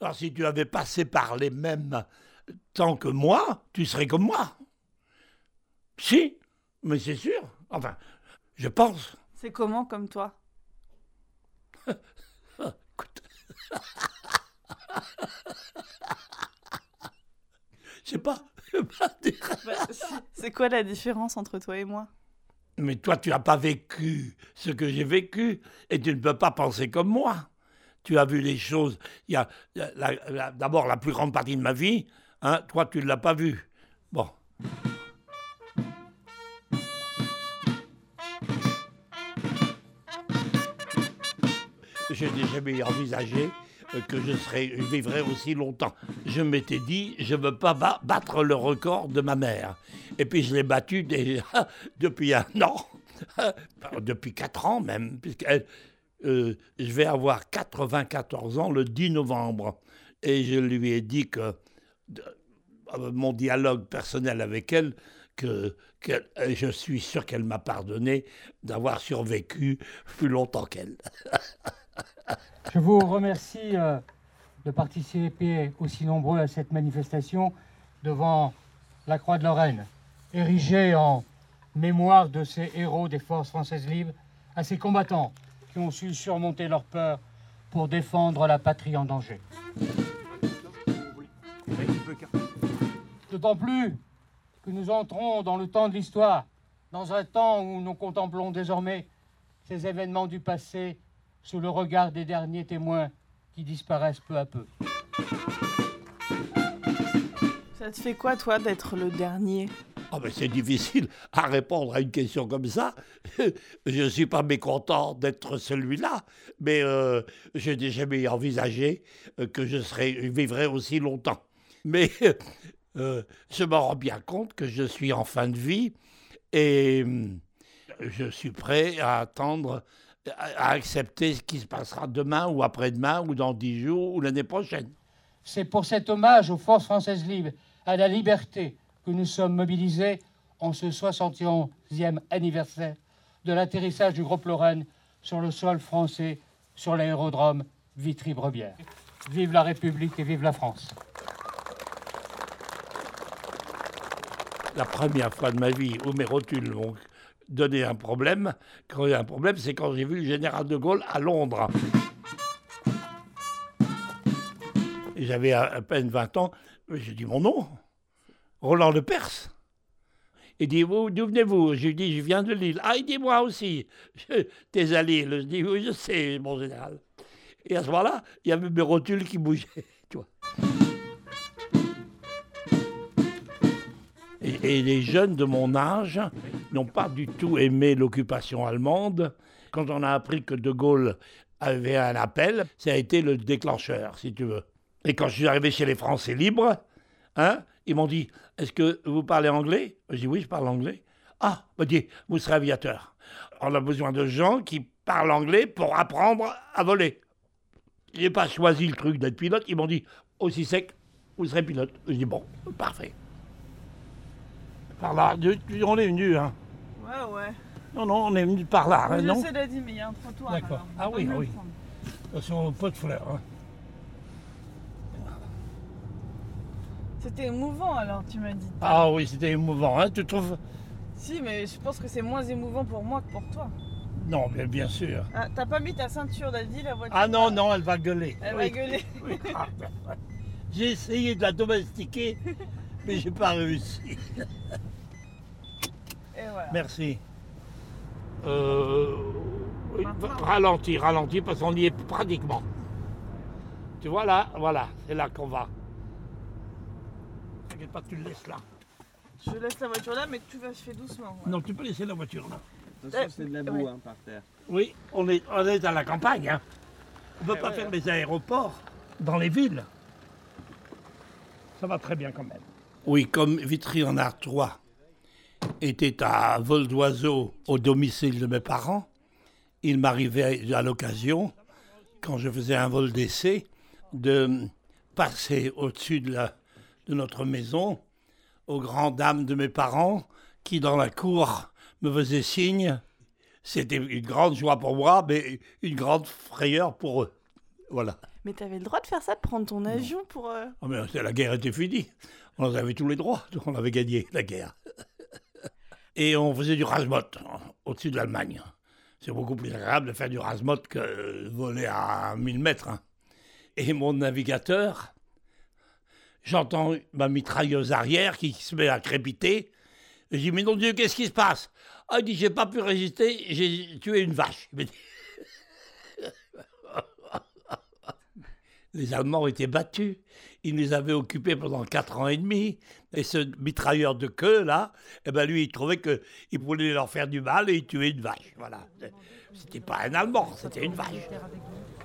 Alors si tu avais passé par les mêmes temps que moi, tu serais comme moi. Si, mais c'est sûr. Enfin, je pense. C'est comment comme toi? Écoute. Je sais pas. Bah, C'est quoi la différence entre toi et moi? Mais toi, tu n'as pas vécu ce que j'ai vécu et tu ne peux pas penser comme moi. Tu as vu les choses. Il y a d'abord la plus grande partie de ma vie. Hein, toi, tu ne l'as pas vu. Bon. Je n'ai jamais envisagé euh, que je, serais, je vivrais aussi longtemps. Je m'étais dit, je ne veux pas ba- battre le record de ma mère. Et puis je l'ai battu depuis un an, depuis quatre ans même, puisque euh, je vais avoir 94 ans le 10 novembre. Et je lui ai dit que euh, mon dialogue personnel avec elle, que, euh, je suis sûr qu'elle m'a pardonné d'avoir survécu plus longtemps qu'elle. Je vous remercie de participer aussi nombreux à cette manifestation devant la Croix de Lorraine, érigée en mémoire de ces héros des forces françaises libres, à ces combattants qui ont su surmonter leur peur pour défendre la patrie en danger. D'autant plus que nous entrons dans le temps de l'histoire, dans un temps où nous contemplons désormais ces événements du passé sous le regard des derniers témoins qui disparaissent peu à peu. Ça te fait quoi, toi, d'être le dernier? Ah ben c'est difficile à répondre à une question comme ça. Je ne suis pas mécontent d'être celui-là, mais euh, je n'ai jamais envisagé euh, que je, serais, vivrais aussi longtemps. Mais euh, je me rends bien compte que je suis en fin de vie et hum, je suis prêt à attendre, à accepter ce qui se passera demain ou après-demain ou dans dix jours ou l'année prochaine. C'est pour cet hommage aux forces françaises libres, à la liberté, que nous sommes mobilisés en ce 71e anniversaire de l'atterrissage du groupe Lorraine sur le sol français, sur l'aérodrome Vitry-Brebière. Vive la République et vive la France. la première fois de ma vie où mes rotules m'ont donné un problème, un problème, c'est quand j'ai vu le général de Gaulle à Londres. J'avais à peine 20 ans, j'ai dit mon nom, Roland de Perse. Il dit, vous, d'où venez-vous? Je lui dis, je viens de Lille. Ah, il dit, moi aussi. T'es à Lille. Je dis, oui, je sais, mon général. Et à ce moment-là, il y avait mes rotules qui bougeaient, tu. Et, et les jeunes de mon âge n'ont pas du tout aimé l'occupation allemande. Quand on a appris que De Gaulle avait un appel, ça a été le déclencheur, si tu veux. Et quand je suis arrivé chez les Français libres, hein, ils m'ont dit Est-ce que vous parlez anglais? Je dis Oui, je parle anglais. Ah, bah dit Vous serez aviateur. On a besoin de gens qui parlent anglais pour apprendre à voler. Je n'ai pas choisi le truc d'être pilote. Ils m'ont dit Aussi sec, vous serez pilote. Je dis Bon, parfait. Par là, on est venu, hein. Ouais, ouais. Non, non, on est venu par là, hein, je non? sais, Daddy, mais il y a un trottoir. D'accord. Ah oui, ah oui. Attention, pas de fleurs. Hein. C'était émouvant, alors, tu m'as dit. Ah oui, c'était émouvant, hein, tu trouves? Si, mais je pense que c'est moins émouvant pour moi que pour toi. Non, mais bien sûr. Ah, T'as pas mis ta ceinture, Daddy, la voiture? Ah non, non, elle va gueuler. Elle Oui, va gueuler. oui. Ah, ben. J'ai essayé de la domestiquer, mais j'ai pas réussi. Et voilà. Merci. Euh, oui, Maintenant. ralentis, ralentis, parce qu'on y est pratiquement. Tu vois là, voilà, c'est là qu'on va. T'inquiète pas, tu le laisses là. Je laisse la voiture là, mais tu vas faire doucement. ouais. Non, tu peux laisser la voiture là. Attention, c'est de la boue Ouais. hein, par terre. Oui, on est, on est à la campagne. Hein. On ne peut pas faire les aéroports dans les villes. Ça va très bien quand même. Oui, comme Vitry en Artois était à vol d'oiseau au domicile de mes parents, il m'arrivait à l'occasion, quand je faisais un vol d'essai, de passer au-dessus de, la- de notre maison aux grandes dames de mes parents qui, dans la cour, me faisaient signe c'était une grande joie pour moi, mais une grande frayeur pour eux. Voilà. Mais t'avais le droit de faire ça, de prendre ton avion pour. euh, Ah, mais la guerre était finie. On avait tous les droits. On avait gagné la guerre. Et on faisait du rasmot au-dessus de l'Allemagne. C'est beaucoup plus agréable de faire du rasmot que de voler à 1000 mètres. hein. Et mon navigateur, j'entends ma mitrailleuse arrière qui se met à crépiter. Je dis, mais non Dieu, qu'est-ce qui se passe? Ah, il dit, j'ai pas pu résister, j'ai tué une vache. Les Allemands étaient battus. Ils nous avaient occupés pendant quatre ans et demi. Et ce mitrailleur de queue, là, eh ben lui, il trouvait qu'il voulait leur faire du mal et il tuait une vache. Voilà. C'était pas un Allemand, c'était une vache.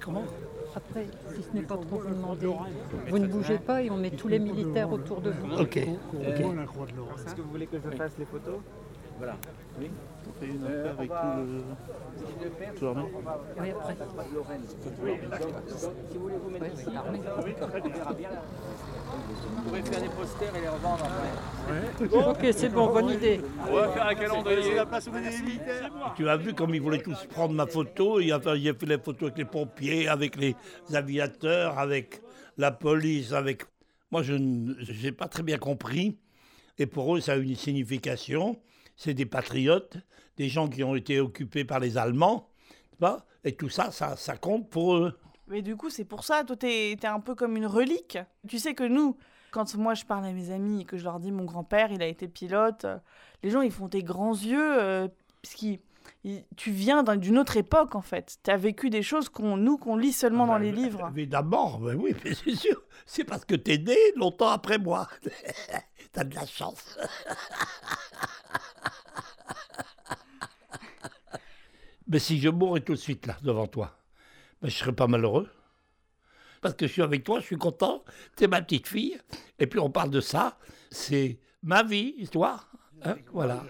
Comment? Après, si ce n'est pas trop vous demander, vous ne bougez pas et on met tous les militaires autour de vous. Ok. Est-ce que vous voulez que je fasse les photos? Voilà. Oui On fait une avec tout le. Oui, après. Si vous voulez vous mettre Ouais, ici, l'armée. on verra bien. Vous pouvez faire des posters et les revendre après. Ok, c'est bon, bonne idée. On va faire un calendrier. la place Tu as vu comme ils voulaient tous prendre ma photo. Il a fait, il a fait les photos avec les pompiers, avec les aviateurs, avec la police, avec. Moi, je n'ai pas très bien compris. Et pour eux, ça a une signification. C'est des patriotes, des gens qui ont été occupés par les Allemands. tu vois, Et tout ça, ça, ça compte pour eux. Mais du coup, c'est pour ça, toi, t'es t'es un peu comme une relique. Tu sais que nous, quand moi je parle à mes amis et que je leur dis mon grand-père, il a été pilote, euh, les gens, ils font des grands yeux, euh, parce qu'ils- ils- tu viens d'un- d'une autre époque, en fait. Tu as vécu des choses qu'on nous, qu'on lit seulement dans les livres. Évidemment, ben oui, mais c'est sûr. C'est parce que t'es né longtemps après moi. T'as de la chance. mais si je mourrais tout de suite là, devant toi, ben, je serais pas malheureux. Parce que je suis avec toi, je suis content. T'es ma petite fille. Et puis on parle de ça. C'est ma vie, histoire. Hein, voilà.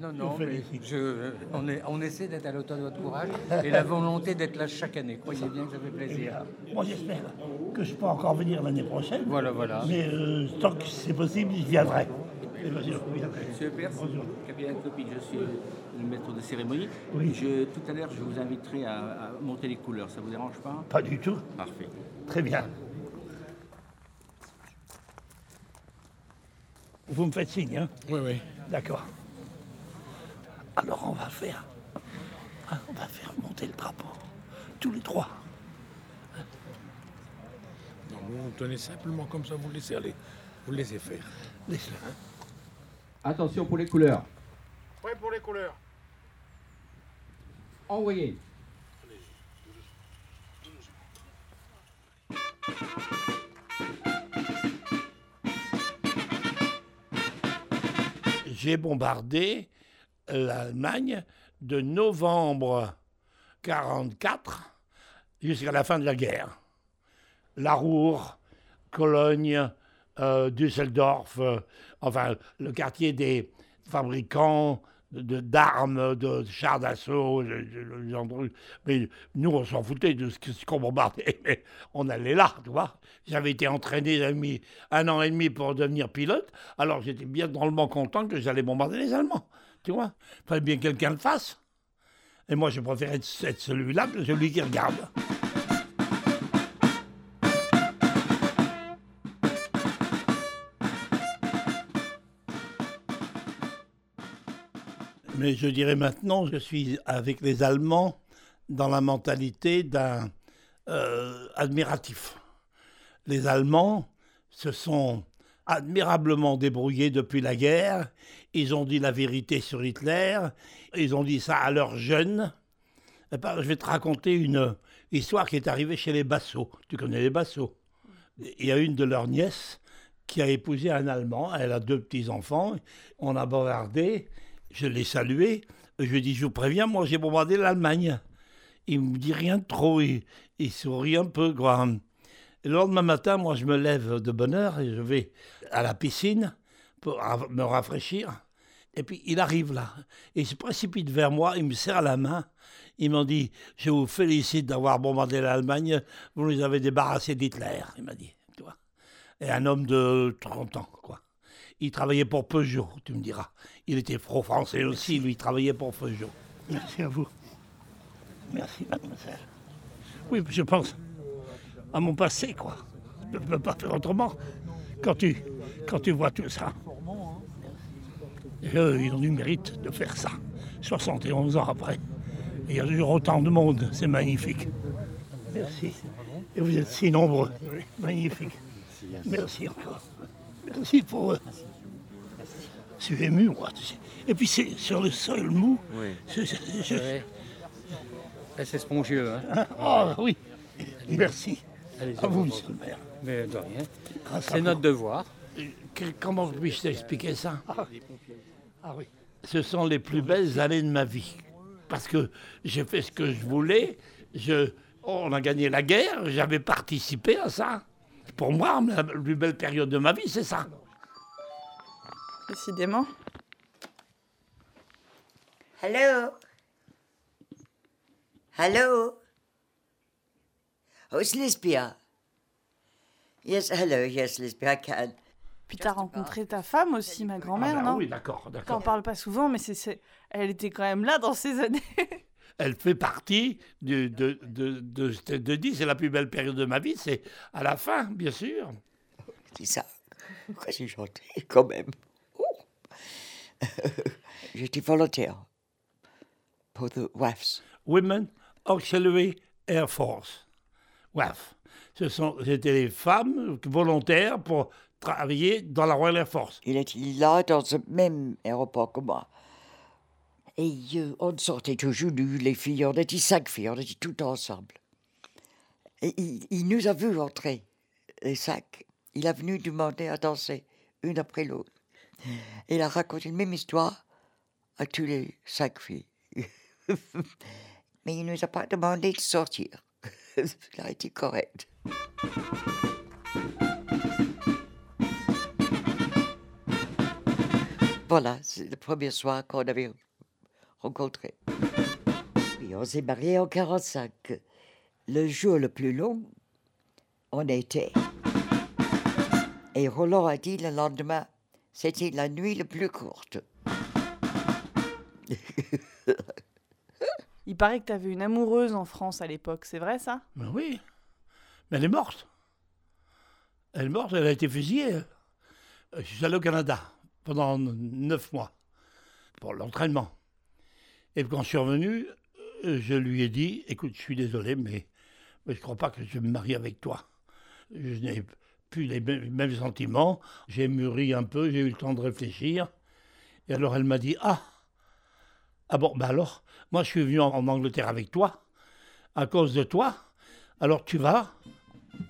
Non, non, mais je- on, est- on essaie d'être à l'auteur de votre courage et la volonté d'être là chaque année. Croyez bien que ça fait plaisir. Moi, j'espère que je peux encore venir l'année prochaine. Voilà, voilà. Mais euh, tant que c'est possible, je viendrai. D'accord. Monsieur Perse, capitaine Topic, je suis le maître de cérémonie. Oui. Je, tout à l'heure, je vous inviterai à, à monter les couleurs. Ça vous dérange pas? Pas du tout. Parfait. Très bien. Vous me faites signe, hein? Oui, oui. D'accord. Alors on va faire. hein, on va faire monter le drapeau. Tous les trois. Non, vous tenez simplement comme ça, vous le laissez aller. Vous le laissez faire. Laisse-le. Attention pour les couleurs. Prêt pour les couleurs Envoyez. J'ai bombardé l'Allemagne de novembre 44 jusqu'à la fin de la guerre. La Ruhr, Cologne, euh, Düsseldorf, euh, enfin le quartier des fabricants d'armes, de, chars d'assaut, de- de trucs. mais nous on s'en foutait de ce qu'on bombardait, mais on allait là, tu vois. J'avais été entraîné un an et demi pour devenir pilote, alors j'étais bien drôlement content que j'allais bombarder les Allemands, tu vois. Fallait bien que quelqu'un le fasse. Et moi je préférais être celui-là celui qui regarde. Mais je dirais maintenant, je suis avec les Allemands dans la mentalité d'un euh, admiratif. Les Allemands se sont admirablement débrouillés depuis la guerre. Ils ont dit la vérité sur Hitler. Ils ont dit ça à leurs jeunes. Eh ben, je vais te raconter une histoire qui est arrivée chez les Bassot. Tu connais les Bassot Il y a une de leurs nièces qui a épousé un Allemand. Elle a deux petits-enfants. On a bombardé. Je l'ai salué. Je lui ai dit, je vous préviens, moi j'ai bombardé l'Allemagne. Il me dit rien de trop. Il, sourit un peu, quoi. Le lendemain matin, moi je me lève de bonne heure et je vais à la piscine pour me rafraîchir. Et puis il arrive là. Il se précipite vers moi, il me serre la main. Il m'a dit Je vous félicite d'avoir bombardé l'Allemagne, vous nous avez débarrassé d'Hitler. Il m'a dit, tu vois. Et un homme de 30 ans, quoi. Il travaillait pour Peugeot, tu me diras. Il était pro-français aussi, lui, il travaillait pour Peugeot. Merci à vous. Merci, mademoiselle. Oui, je pense. à mon passé, quoi. Je ne peux pas faire autrement. Quand tu, quand tu vois tout ça. Et eux, ils ont du mérite de faire ça. 71 ans après. Il y a toujours autant de monde, c'est magnifique. Merci. Et vous êtes si nombreux. Magnifique. Merci encore. Merci pour eux. Je suis ému, moi. Et puis c'est sur le sol mou. Oui. Je- C'est spongieux, hein. Ah oui. Merci. Allez, À vous, monsieur le maire. Mais de rien. C'est notre devoir. Comment puis-je t'expliquer ça? Ah oui. Ce sont les plus belles années de ma vie. Parce que j'ai fait ce que je voulais. Je, on a gagné la guerre. J'avais participé à ça. Pour moi, la plus belle période de ma vie, c'est ça. Décidément. Hello? Hello? Oh, it's Lisbia. Yes, hello, yes, Lisbia, I can. Puis t'as rencontré ta femme aussi, ma grand-mère, Ah ben non oui, d'accord, T'en d'accord. parles pas souvent, mais c'est, c'est- elle était quand même là dans ces années. Elle fait partie de, de, de, de, je te dis, c'est la plus belle période de ma vie. C'est à la fin, bien sûr. C'est ça. Pourquoi j'ai chanté quand même? Oh. J'étais volontaire pour the WAFs. Women Auxiliary Air Force. WAF. Ce sont, c'était les femmes volontaires pour dans la Royal Air Force. Il était là dans le même aéroport que moi. Et euh, on sortait toujours, nous, les filles, on était cinq filles, on était toutes ensemble. Et il, nous a vus entrer, les cinq. Il est venu demander à danser, une après l'autre. Il a raconté la même histoire à tous les cinq filles. Mais il ne nous a pas demandé de sortir. il a été correct. Voilà, c'est le premier soir qu'on avait rencontré. Puis on s'est mariés en 45. Le jour le plus long, on était. Et Roland a dit le lendemain, c'était la nuit la plus courte. Il paraît que t'avais une amoureuse en France à l'époque, c'est vrai ça? Mais oui. Mais elle est morte. Elle est morte, elle a été fusillée. Euh, Je suis allé au Canada pendant neuf mois pour l'entraînement. Et quand je suis revenu, euh, je lui ai dit Écoute, je suis désolé, mais, mais je ne crois pas que je me marie avec toi. Je n'ai plus les mêmes sentiments. J'ai mûri un peu, j'ai eu le temps de réfléchir. Et alors elle m'a dit Ah Ah bon, ben alors, moi je suis venu en, en Angleterre avec toi, à cause de toi. Alors tu vas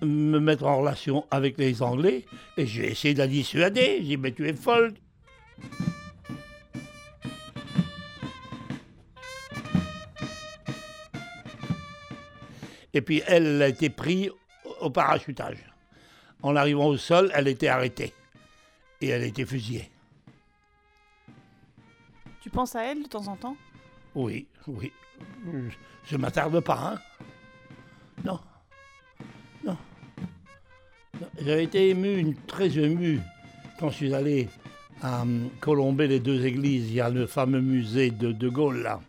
me mettre en relation avec les Anglais et j'ai essayé de la dissuader. J'ai dit mais tu es folle. Et puis elle, a été prise au parachutage. En arrivant au sol, elle était arrêtée et elle a été fusillée. Tu penses à elle de temps en temps? Oui, oui. Je ne m'attarde pas, hein. Non. J'avais été ému, très ému, quand je suis allé à hum, Colomber les deux églises. Il y a le fameux musée de De Gaulle, là.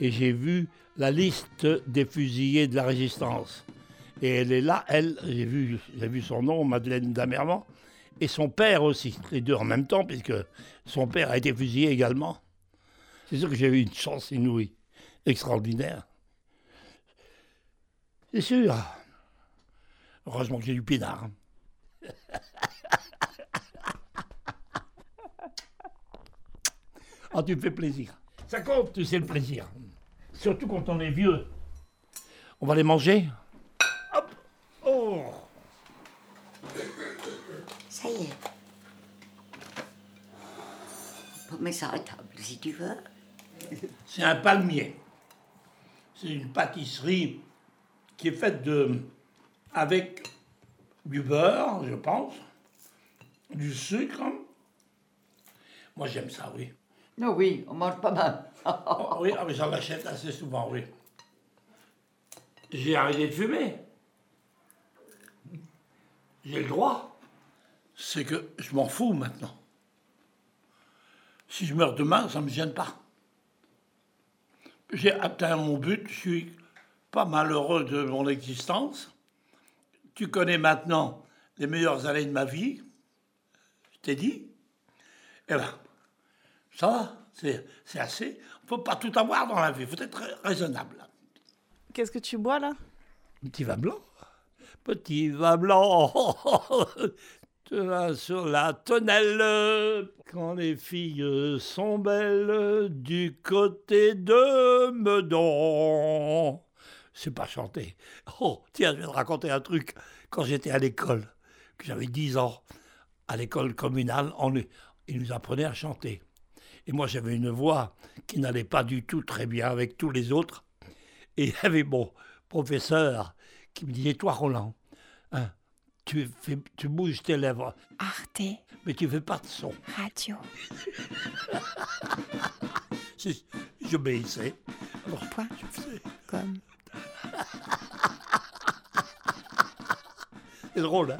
Et j'ai vu la liste des fusillés de la résistance. Et elle est là, elle, j'ai vu, j'ai vu son nom, Madeleine Damerman, et son père aussi, les deux en même temps, puisque son père a été fusillé également. C'est sûr que j'ai eu une chance inouïe, extraordinaire. C'est sûr. Heureusement que j'ai du pinard. Ah, tu me fais plaisir. Ça compte, tu sais, le plaisir. Surtout quand on est vieux. On va les manger Hop Oh Ça y est. On peut mettre ça à table si tu veux. C'est un palmier. C'est une pâtisserie qui est faite de, avec du beurre, je pense, du sucre. Moi, j'aime ça, oui. Non, oui, on mange pas mal. Oh, oui, ah, mais j'en achète assez souvent, oui. J'ai arrêté de fumer. J'ai le droit. C'est que je m'en fous maintenant. Si je meurs demain, ça ne me gêne pas. J'ai atteint mon but, je suis pas malheureux de mon existence. Tu connais maintenant les meilleures années de ma vie. Je t'ai dit. Eh ben, ça va, c'est c'est assez. On peut pas tout avoir dans la vie, il faut être raisonnable. Qu'est-ce que tu bois là? Petit vin blanc. Petit vin blanc. Tu vas sur la tonnelle. Quand les filles sont belles du côté de Meudon. C'est pas chanté. Oh, tiens, je vais te raconter un truc. Quand j'étais à l'école, que j'avais 10 ans, à l'école communale, on, ils nous apprenaient à chanter. Et moi, j'avais une voix qui n'allait pas du tout très bien avec tous les autres. Et il y avait mon professeur qui me disait, toi Roland, hein, tu, fais, tu bouges tes lèvres, Arte mais tu fais pas de son. Radio. J'obéissais. Alors, Point. je Det er så råd.